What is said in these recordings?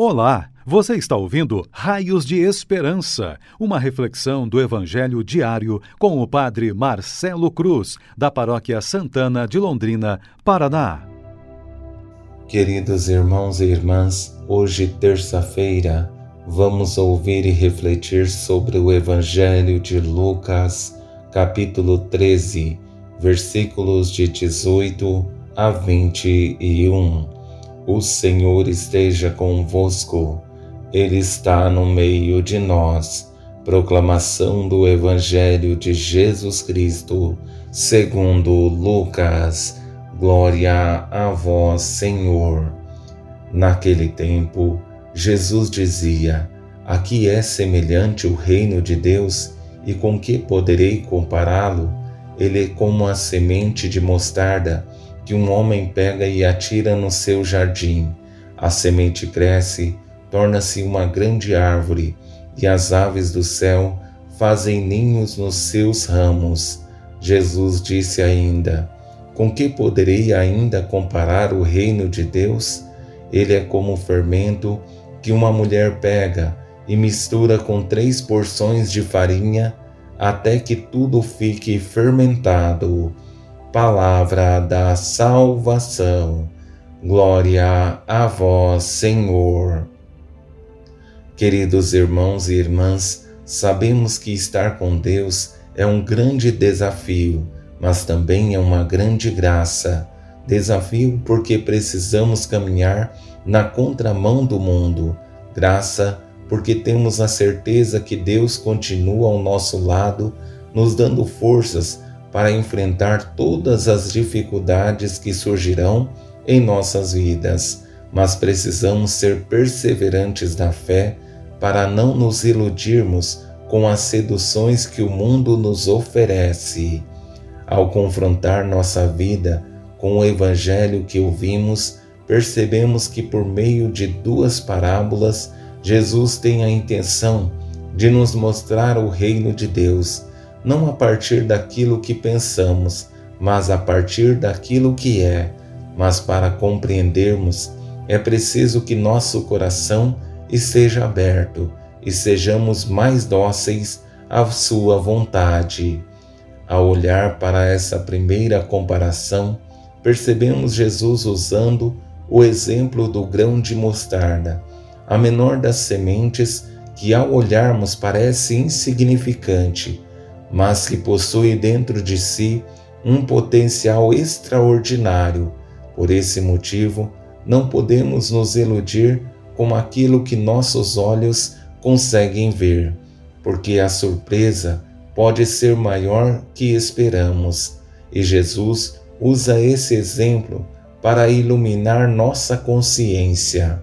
Olá, você está ouvindo Raios de Esperança, uma reflexão do Evangelho diário com o Padre Marcelo Cruz, da Paróquia Santana de Londrina, Paraná. Queridos irmãos e irmãs, hoje, terça-feira, vamos ouvir e refletir sobre o Evangelho de Lucas, capítulo 13, versículos de 18 a 21 o Senhor esteja convosco, Ele está no meio de nós. Proclamação do Evangelho de Jesus Cristo, segundo Lucas. Glória a vós, Senhor. Naquele tempo, Jesus dizia: Aqui é semelhante o reino de Deus, e com que poderei compará-lo? Ele é como a semente de mostarda que um homem pega e atira no seu jardim. A semente cresce, torna-se uma grande árvore, e as aves do céu fazem ninhos nos seus ramos. Jesus disse ainda: Com que poderei ainda comparar o reino de Deus? Ele é como o fermento que uma mulher pega e mistura com três porções de farinha até que tudo fique fermentado palavra da salvação. Glória a vós, Senhor. Queridos irmãos e irmãs, sabemos que estar com Deus é um grande desafio, mas também é uma grande graça. Desafio porque precisamos caminhar na contramão do mundo. Graça porque temos a certeza que Deus continua ao nosso lado, nos dando forças para enfrentar todas as dificuldades que surgirão em nossas vidas, mas precisamos ser perseverantes na fé para não nos iludirmos com as seduções que o mundo nos oferece. Ao confrontar nossa vida com o Evangelho que ouvimos, percebemos que por meio de duas parábolas, Jesus tem a intenção de nos mostrar o reino de Deus não a partir daquilo que pensamos, mas a partir daquilo que é. Mas para compreendermos, é preciso que nosso coração esteja aberto e sejamos mais dóceis à Sua vontade. Ao olhar para essa primeira comparação, percebemos Jesus usando o exemplo do grão de mostarda, a menor das sementes que, ao olharmos, parece insignificante mas que possui dentro de si um potencial extraordinário. Por esse motivo, não podemos nos iludir com aquilo que nossos olhos conseguem ver, porque a surpresa pode ser maior que esperamos, e Jesus usa esse exemplo para iluminar nossa consciência.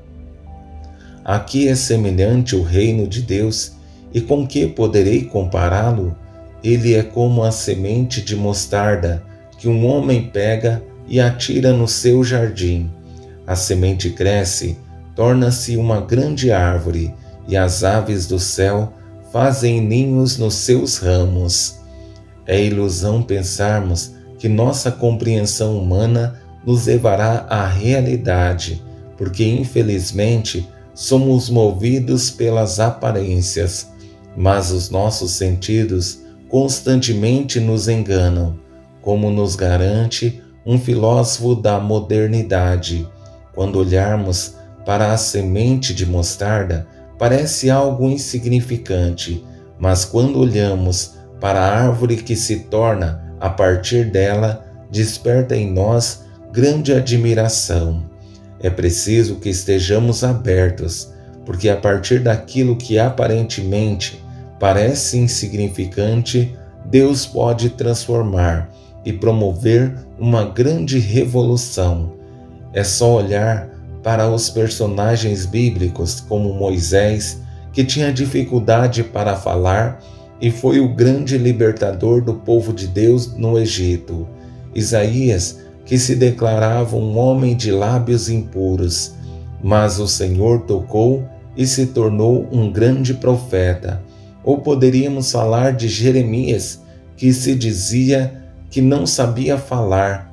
Aqui é semelhante o reino de Deus, e com que poderei compará-lo? Ele é como a semente de mostarda que um homem pega e atira no seu jardim. A semente cresce, torna-se uma grande árvore, e as aves do céu fazem ninhos nos seus ramos. É ilusão pensarmos que nossa compreensão humana nos levará à realidade, porque infelizmente somos movidos pelas aparências, mas os nossos sentidos constantemente nos enganam, como nos garante um filósofo da modernidade. Quando olharmos para a semente de mostarda, parece algo insignificante, mas quando olhamos para a árvore que se torna a partir dela, desperta em nós grande admiração. É preciso que estejamos abertos, porque a partir daquilo que aparentemente parece insignificante, Deus pode transformar e promover uma grande revolução. É só olhar para os personagens bíblicos, como Moisés, que tinha dificuldade para falar e foi o grande libertador do povo de Deus no Egito. Isaías, que se declarava um homem de lábios impuros, mas o Senhor tocou e se tornou um grande profeta. Ou poderíamos falar de Jeremias, que se dizia que não sabia falar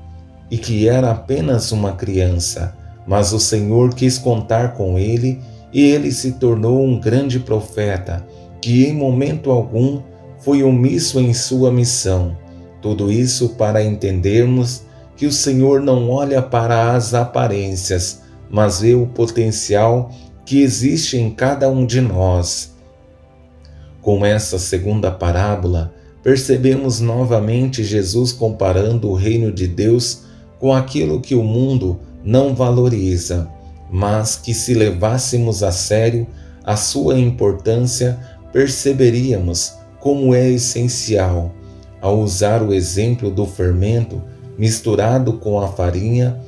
e que era apenas uma criança, mas o Senhor quis contar com ele e ele se tornou um grande profeta, que em momento algum foi omisso em sua missão. Tudo isso para entendermos que o Senhor não olha para as aparências, mas vê o potencial que existe em cada um de nós. Com essa segunda parábola, percebemos novamente Jesus comparando o reino de Deus com aquilo que o mundo não valoriza, mas que se levássemos a sério a sua importância, perceberíamos como é essencial. Ao usar o exemplo do fermento misturado com a farinha,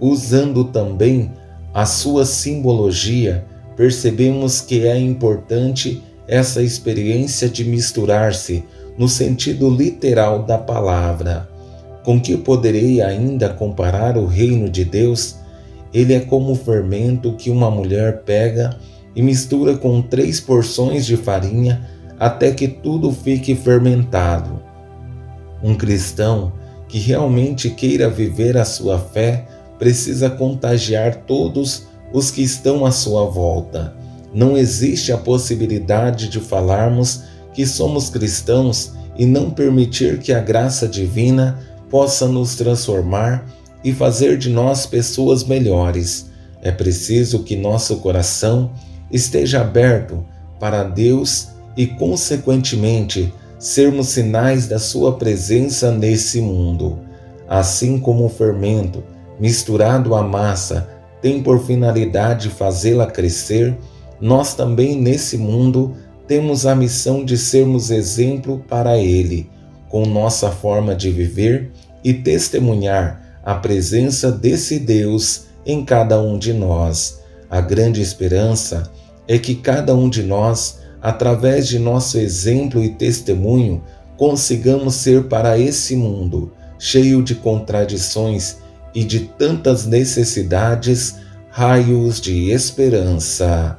usando também a sua simbologia, percebemos que é importante essa experiência de misturar-se no sentido literal da palavra. Com que poderei ainda comparar o reino de Deus? Ele é como o fermento que uma mulher pega e mistura com três porções de farinha até que tudo fique fermentado. Um cristão que realmente queira viver a sua fé precisa contagiar todos os que estão à sua volta. Não existe a possibilidade de falarmos que somos cristãos e não permitir que a graça divina possa nos transformar e fazer de nós pessoas melhores. É preciso que nosso coração esteja aberto para Deus e, consequentemente, sermos sinais da Sua presença nesse mundo. Assim como o fermento, misturado à massa, tem por finalidade fazê-la crescer, nós também nesse mundo temos a missão de sermos exemplo para Ele, com nossa forma de viver e testemunhar a presença desse Deus em cada um de nós. A grande esperança é que cada um de nós, através de nosso exemplo e testemunho, consigamos ser para esse mundo, cheio de contradições e de tantas necessidades, raios de esperança.